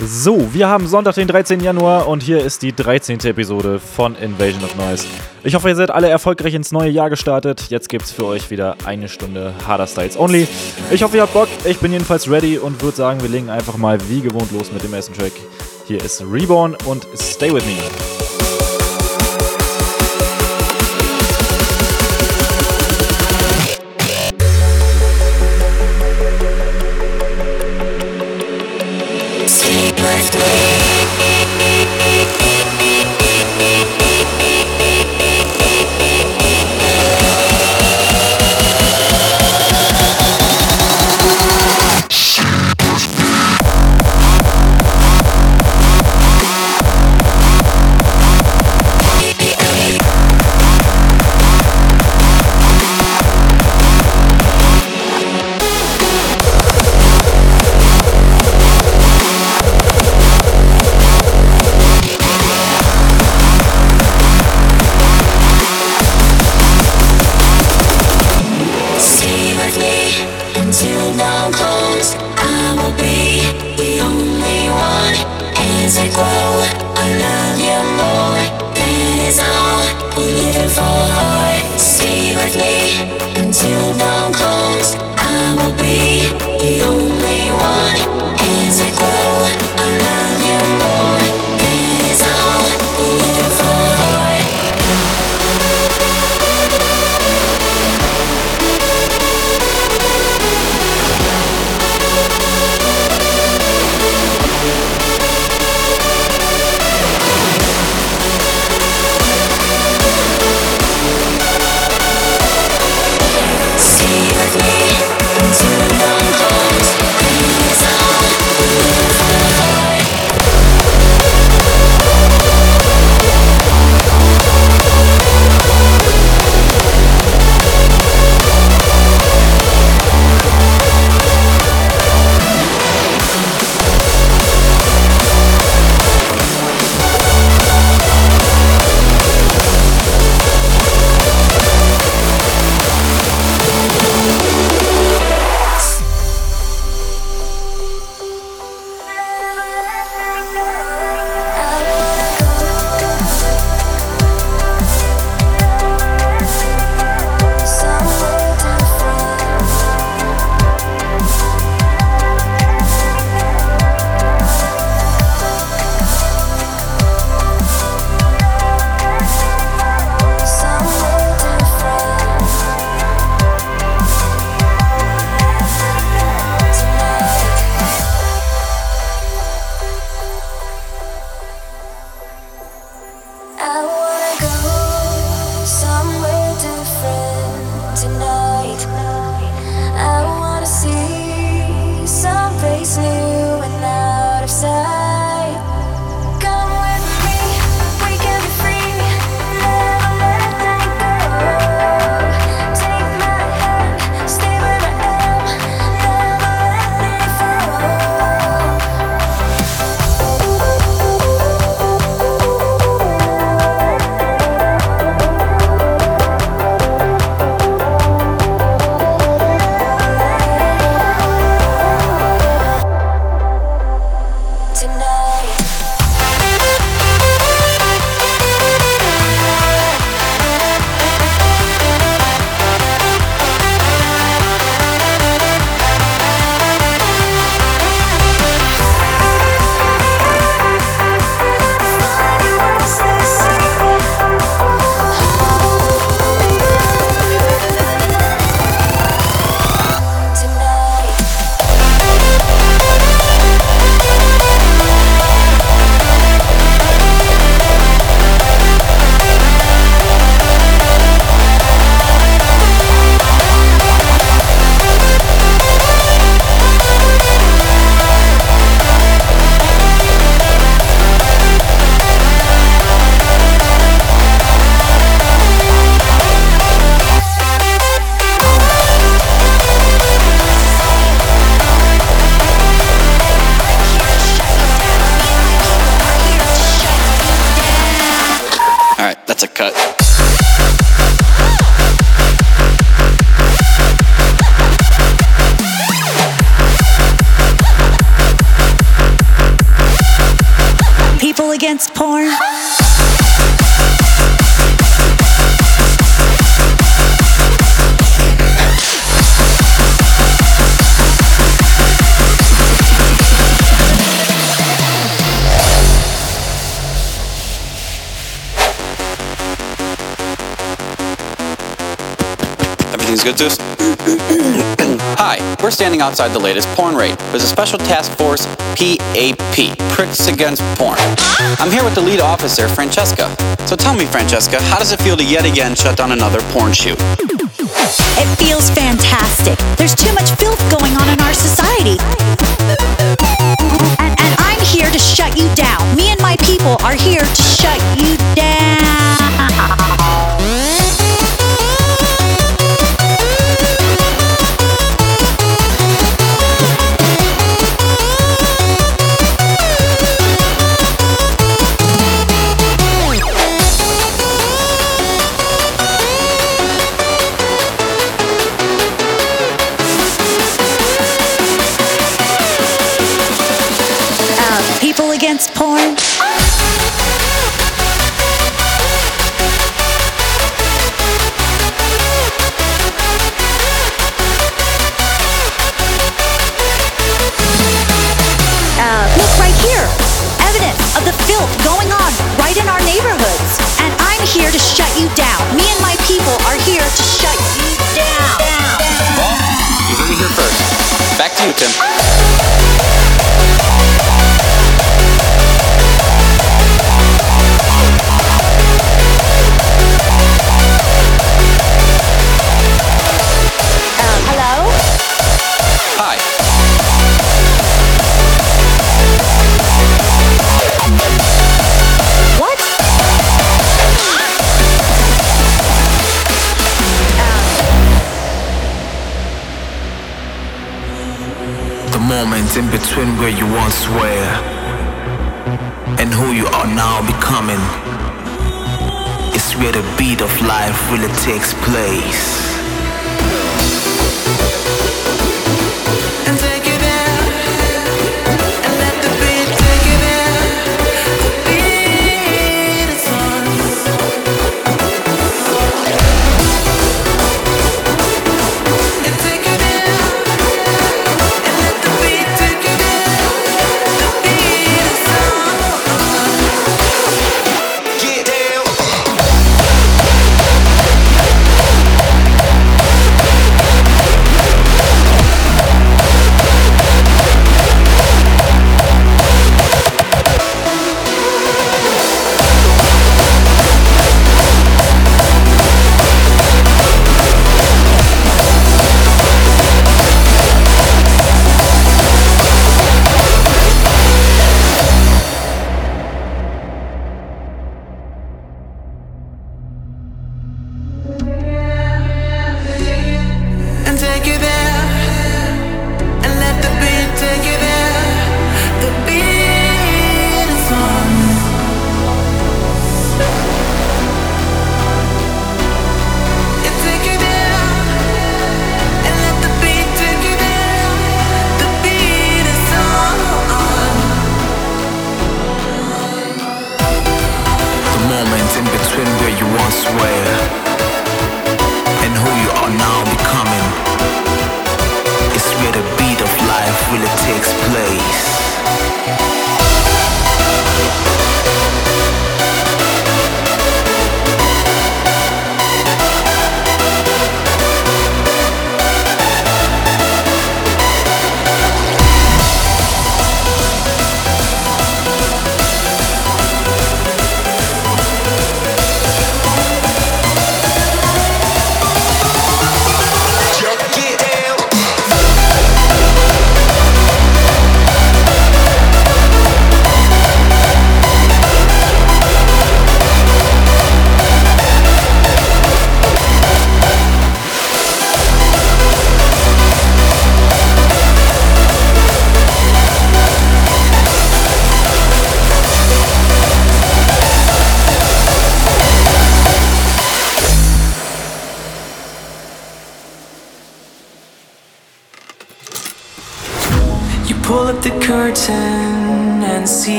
So, wir haben Sonntag, den 13. Januar und hier ist die 13. Episode von Invasion of Noise. Ich hoffe, ihr seid alle erfolgreich ins neue Jahr gestartet. Jetzt gibt's für euch wieder eine Stunde Harder Styles Only. Ich hoffe, ihr habt Bock. Ich bin jedenfalls ready und würde sagen, wir legen einfach mal wie gewohnt los mit dem ersten Track. Hier ist Reborn und Stay With Me. anything outside the latest porn rate. There's a special task force, PAP, Pricks Against Porn. I'm here with the lead officer, Francesca. So tell me, Francesca, how does it feel to yet again shut down another porn shoot? It feels fantastic. There's too much filth going on in our society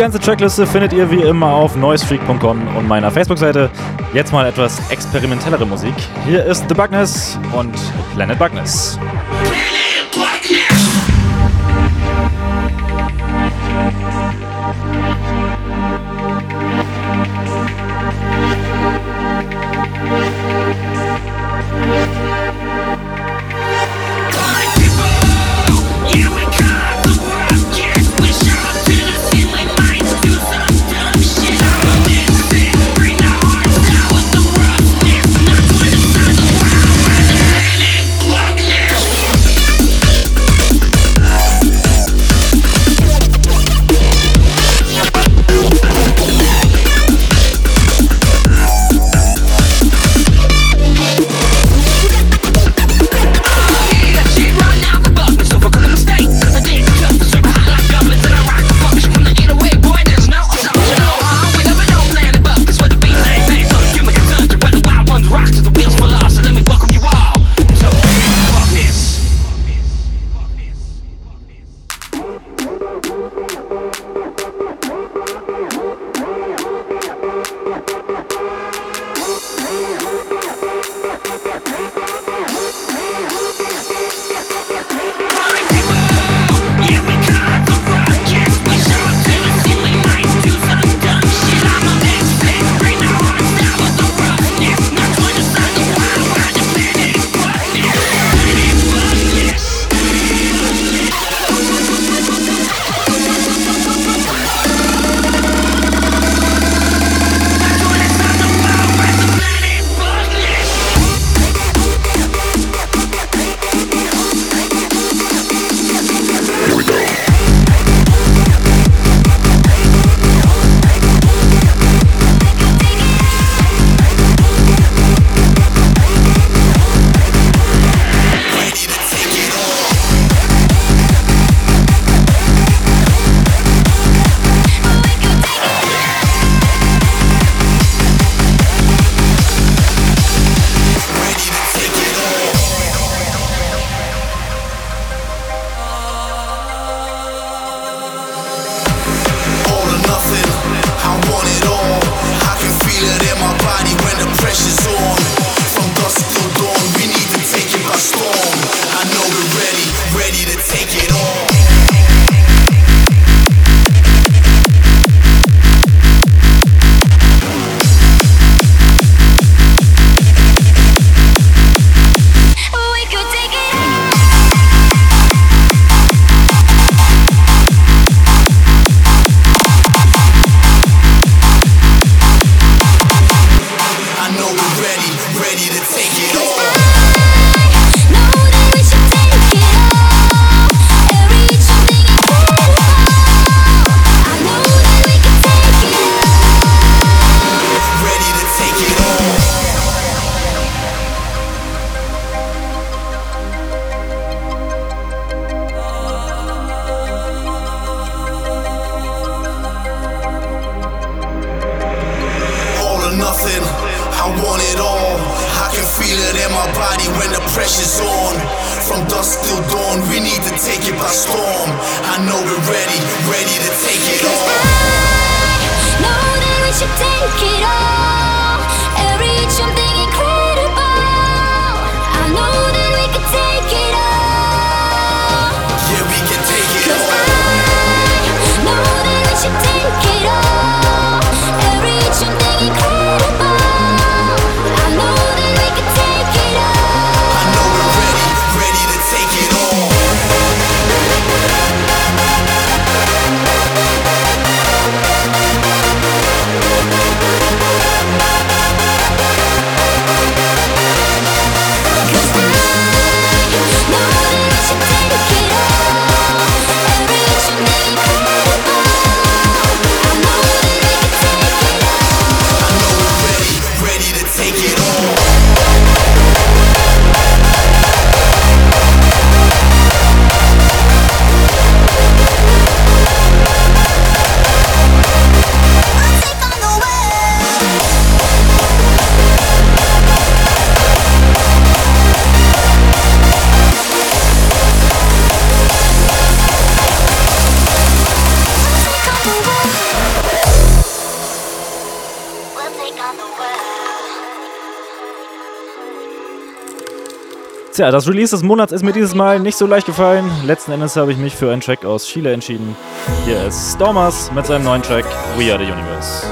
ganze Trackliste findet ihr wie immer auf noisefreak.com und meiner Facebook-Seite. Jetzt mal etwas experimentellere Musik. Hier ist The Bugness und Planet Bugness. Tja, das Release des Monats ist mir dieses Mal nicht so leicht gefallen. Letzten Endes habe ich mich für einen Track aus Chile entschieden. Hier ist Stormers mit seinem neuen Track We Are the Universe.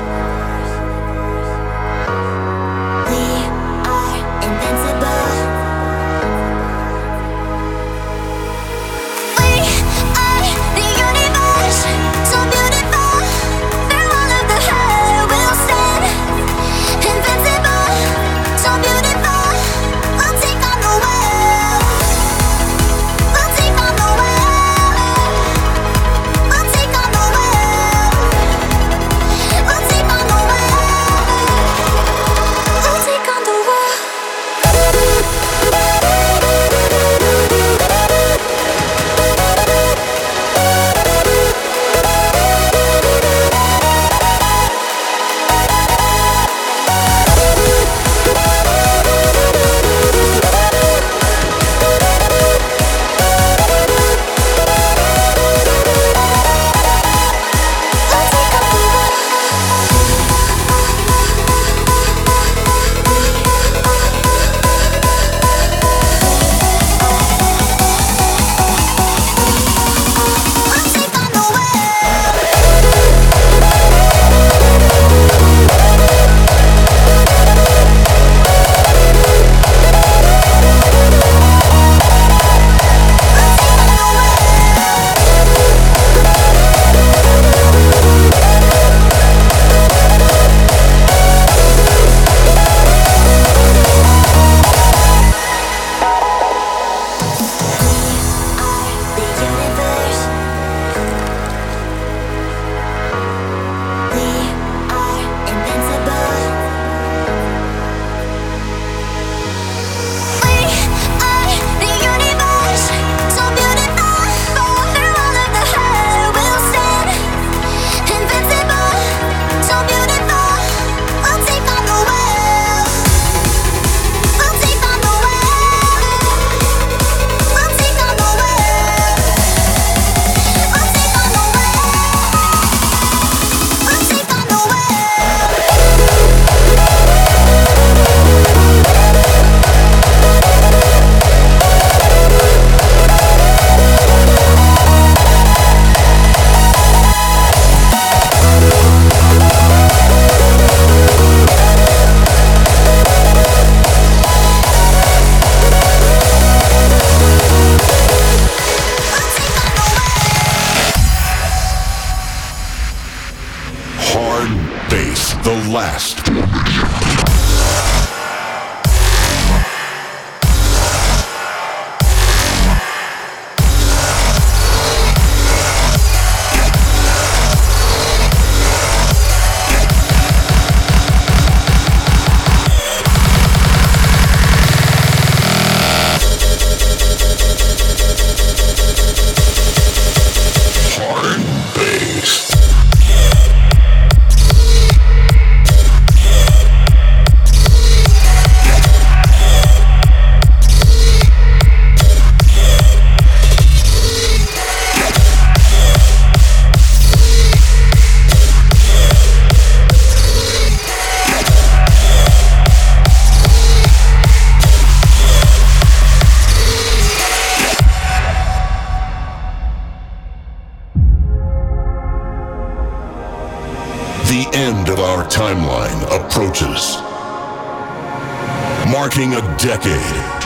taking a decade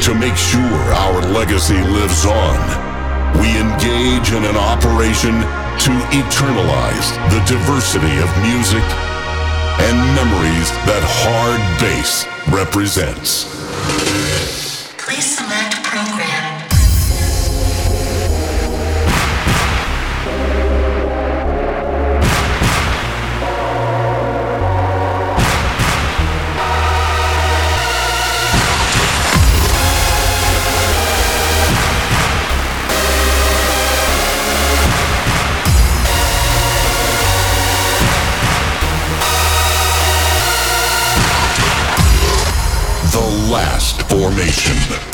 to make sure our legacy lives on. We engage in an operation to eternalize the diversity of music and memories that hard bass represents. Please select program. formation.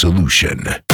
solution.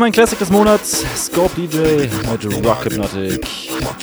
mein Classic des Monats, Scope DJ mit Rock Hypnotic. Rock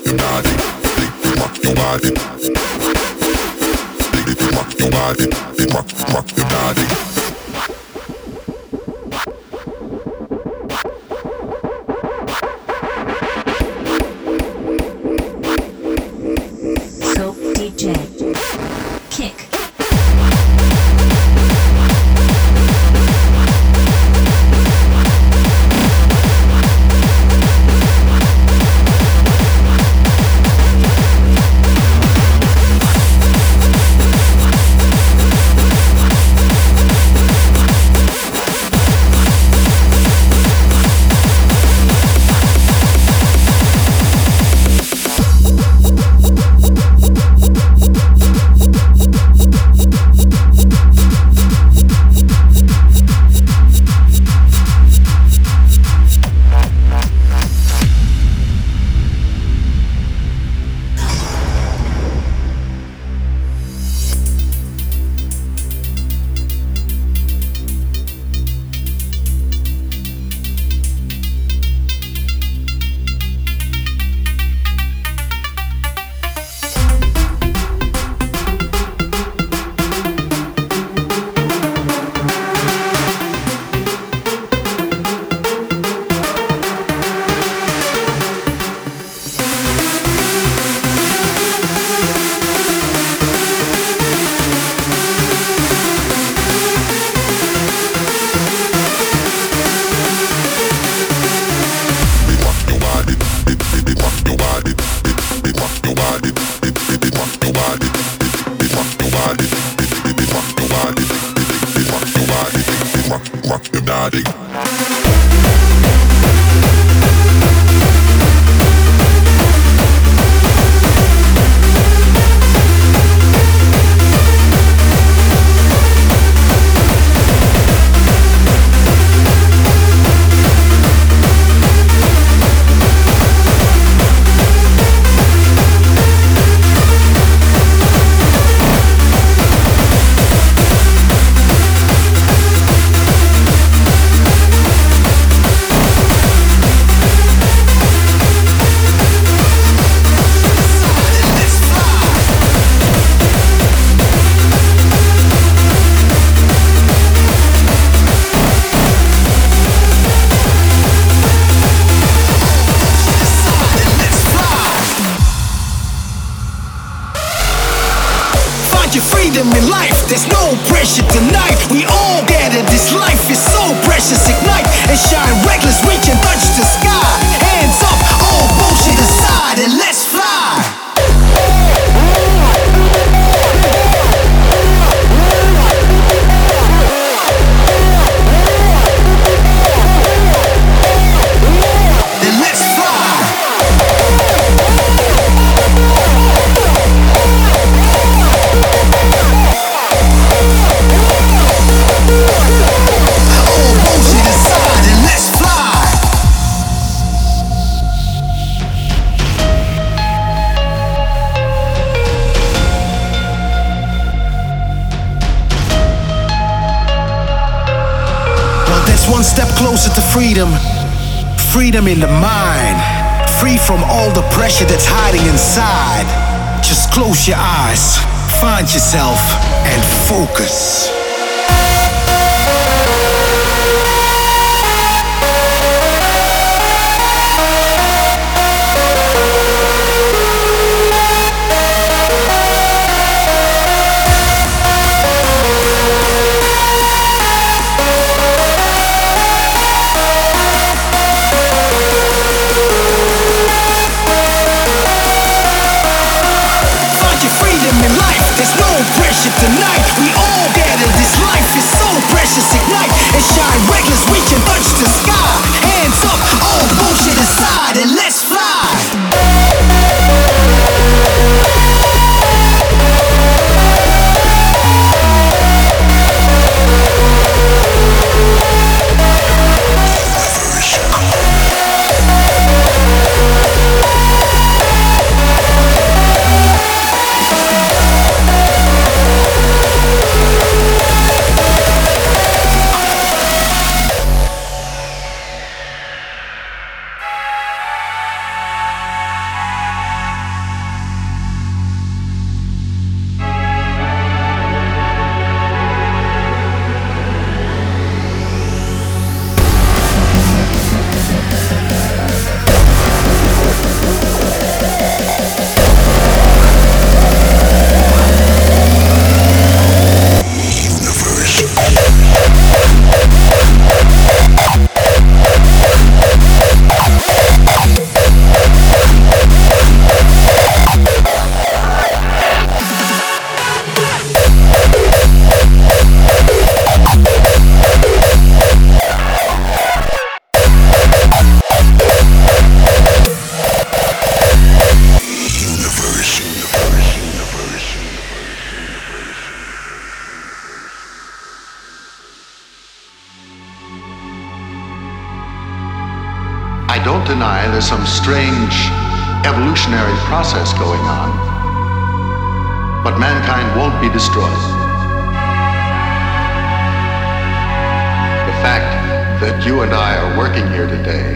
fact that you and I are working here today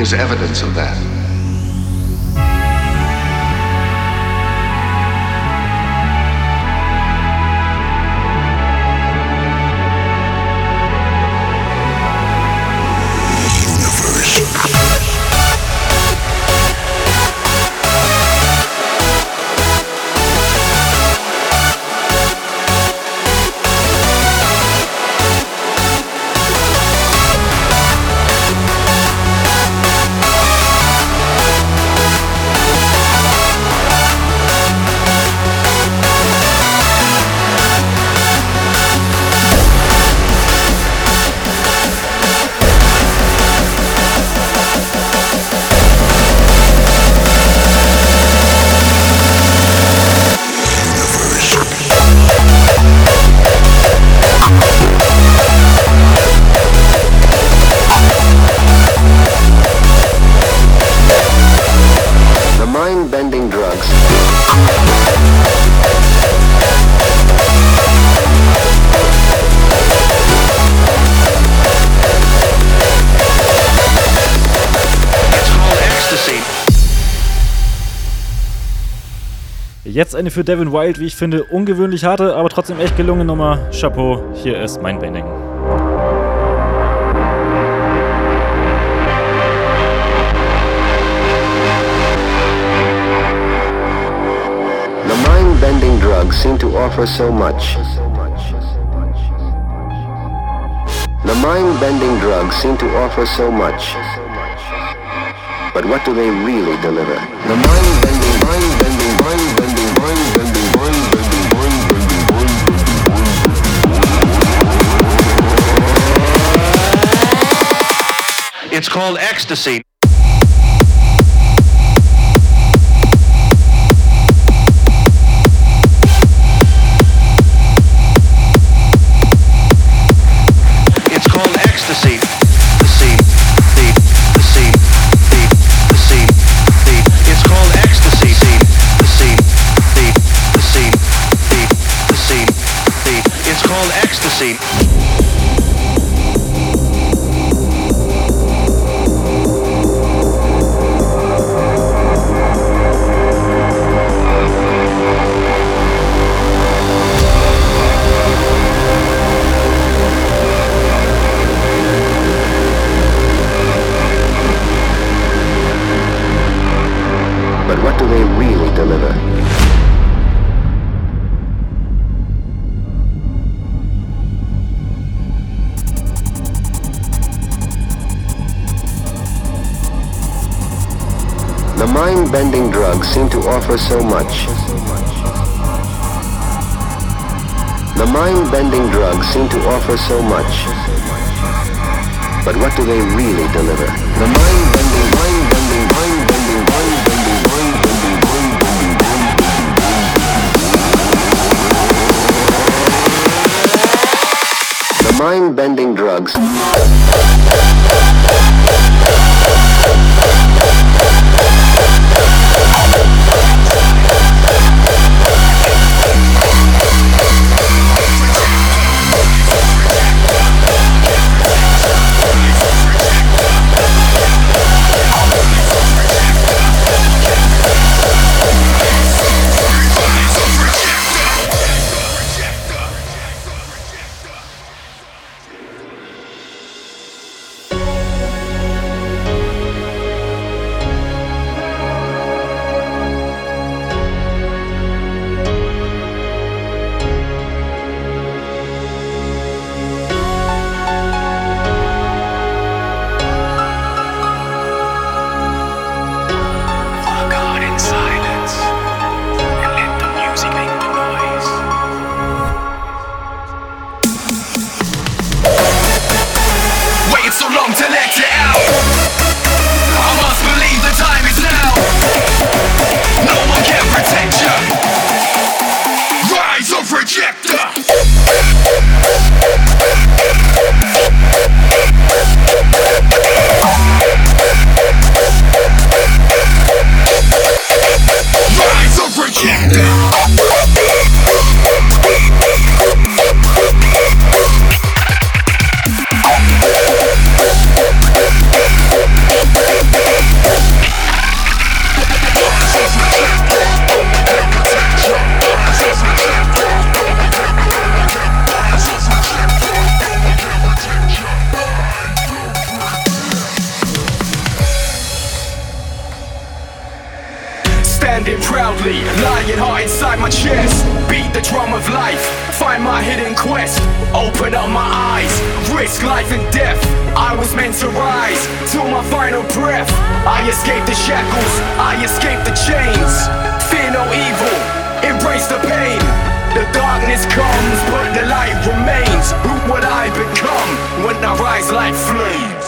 is evidence of that. Eine für Devin Wild, wie ich finde, ungewöhnlich harte, aber trotzdem echt gelungene Nummer. Chapeau, hier ist mein Bending. Bending drugs seem to offer so much. The mind bending drugs seem to offer so much. But what do they really deliver? The mind called ecstasy. It's called ecstasy. The sea, the, the sea, the, the sea, the. It's called ecstasy. The sea, the, the sea, the, the the. It's called ecstasy. offer so much. The mind-bending drugs seem to offer so much. But what do they really deliver? The mind-bending, mind-bending, mind-bending, mind-bending, mind-bending, mind-bending, mind-bending. The mind-bending drugs. Rise like flame.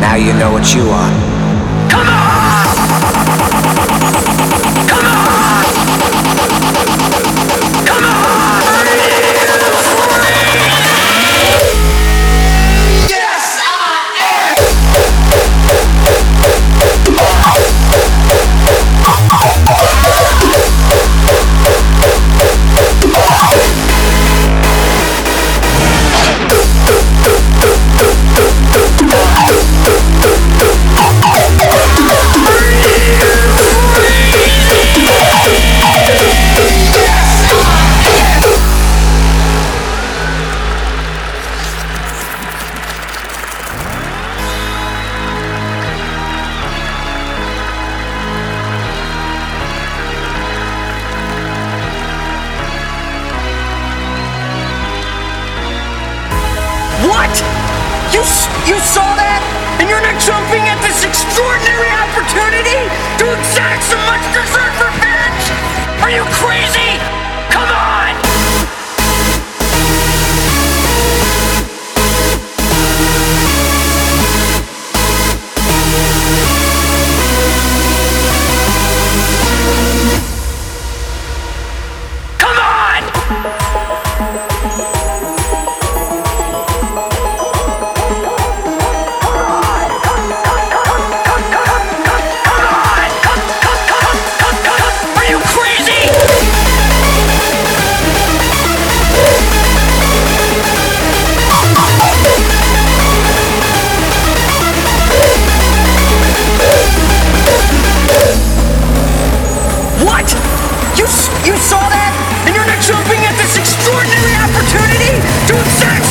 Now you know what you are. To exact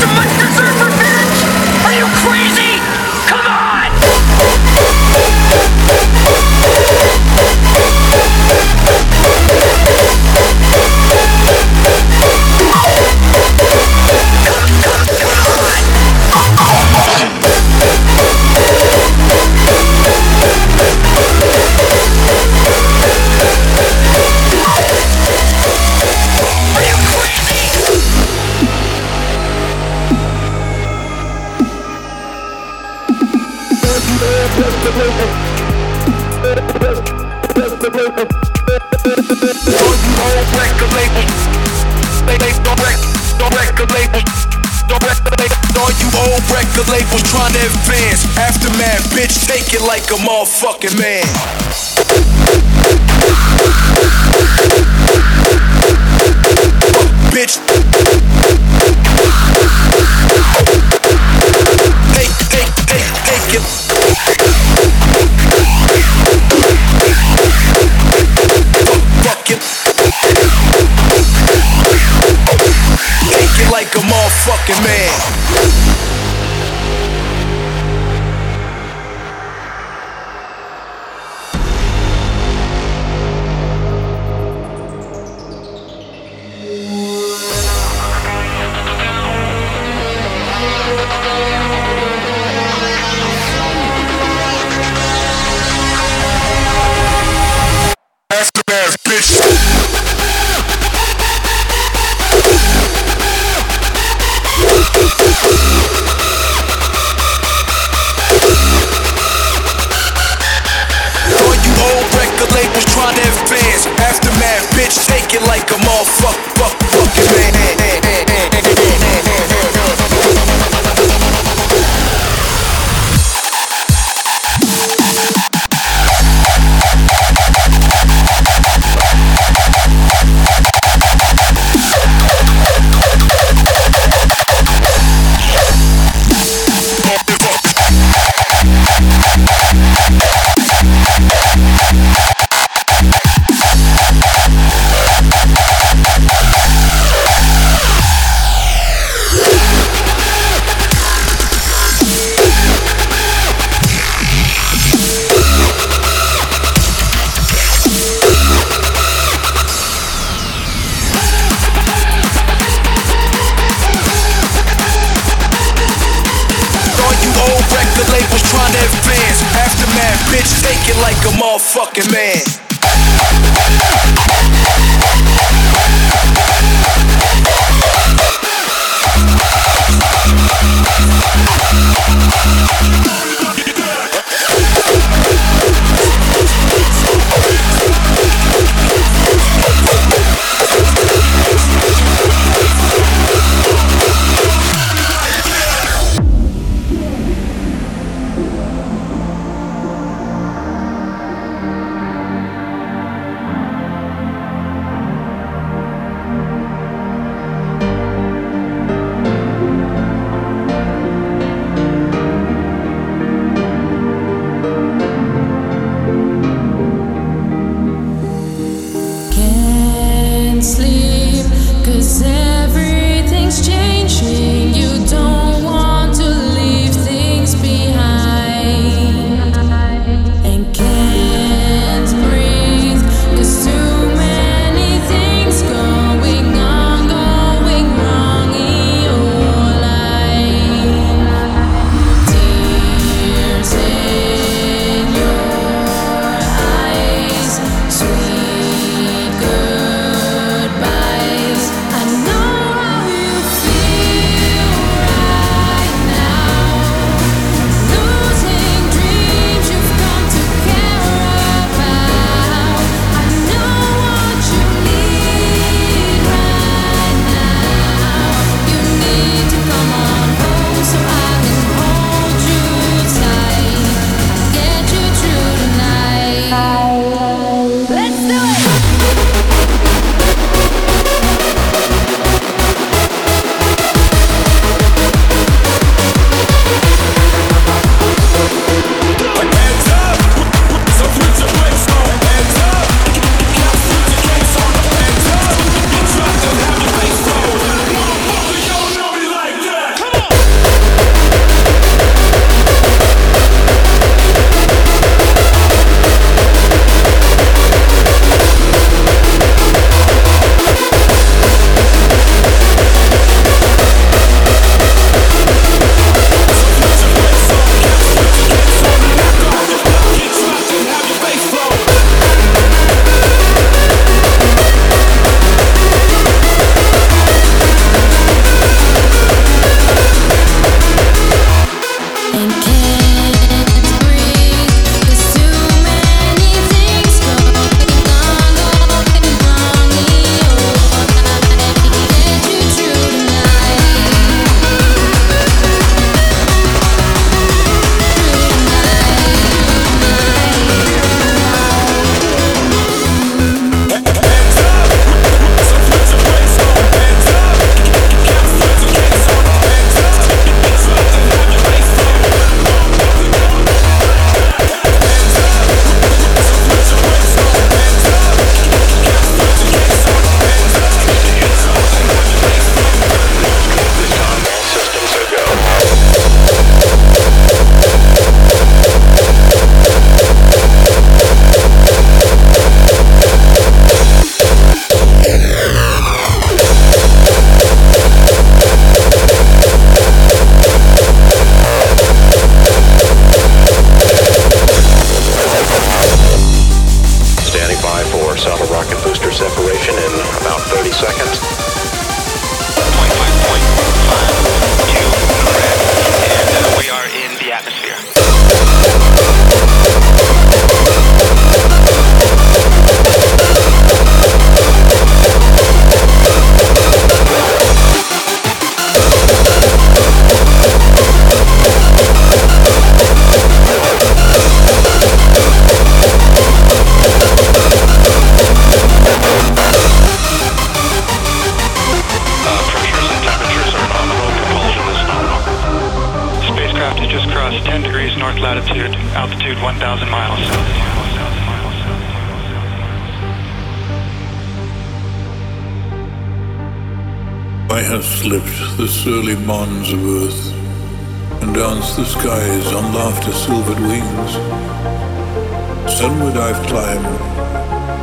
Sunward I've climbed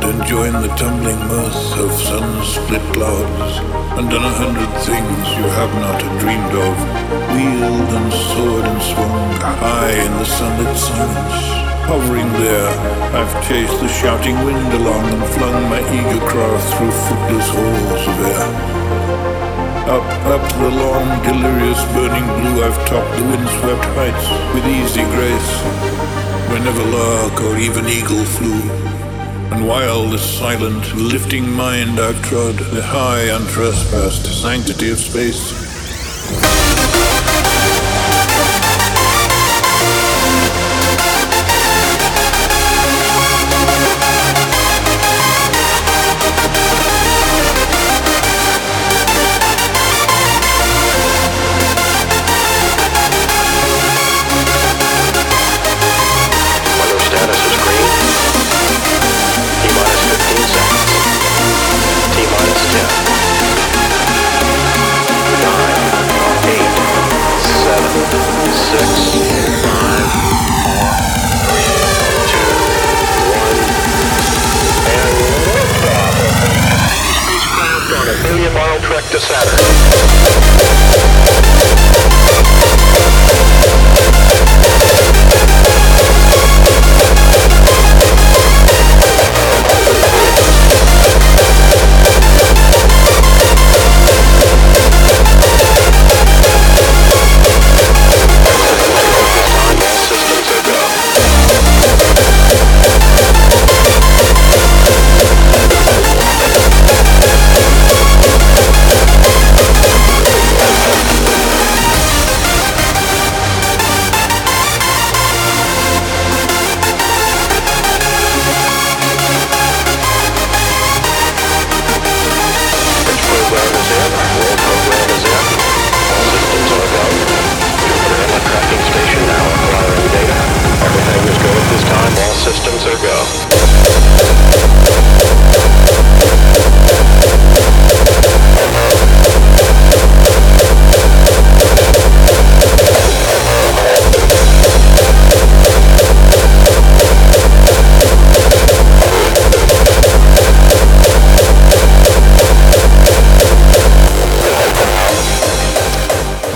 and joined the tumbling mirth of sun-split clouds and done a hundred things you have not dreamed of. Wheeled and soared and swung high in the sunlit silence. Hovering there, I've chased the shouting wind along and flung my eager craft through footless halls of air. Up, up the long, delirious, burning blue, I've topped the windswept heights with easy grace, never lark or even eagle flew. And while the silent, lifting mind I've trod, the high, untrespassed sanctity of space.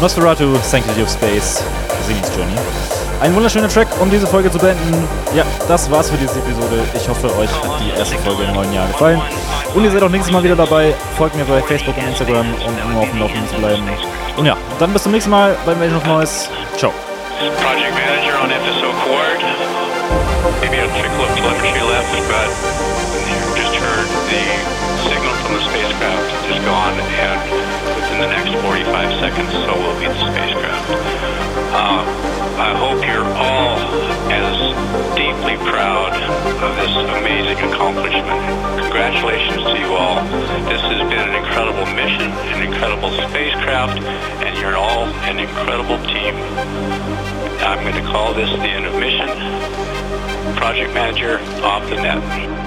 Nosferatu, Sanctity of Space, Sinis Journey. Ein wunderschöner Track, um diese Folge zu beenden. Ja, das war's für diese Episode. Ich hoffe, euch hat die erste Folge im neuen Jahr gefallen. Und ihr seid auch nächstes Mal wieder dabei. Folgt mir bei Facebook und Instagram, um immer auf dem Laufenden zu bleiben. Und ja, dann bis zum nächsten Mal bei Invasion of Noise. Ciao. Signal from the spacecraft is gone, and within the next 45 seconds, so will be the spacecraft. Uh, I hope you're all as deeply proud of this amazing accomplishment. Congratulations to you all. This has been an incredible mission, an incredible spacecraft, and you're all an incredible team. I'm going to call this the end of mission. Project manager off the net.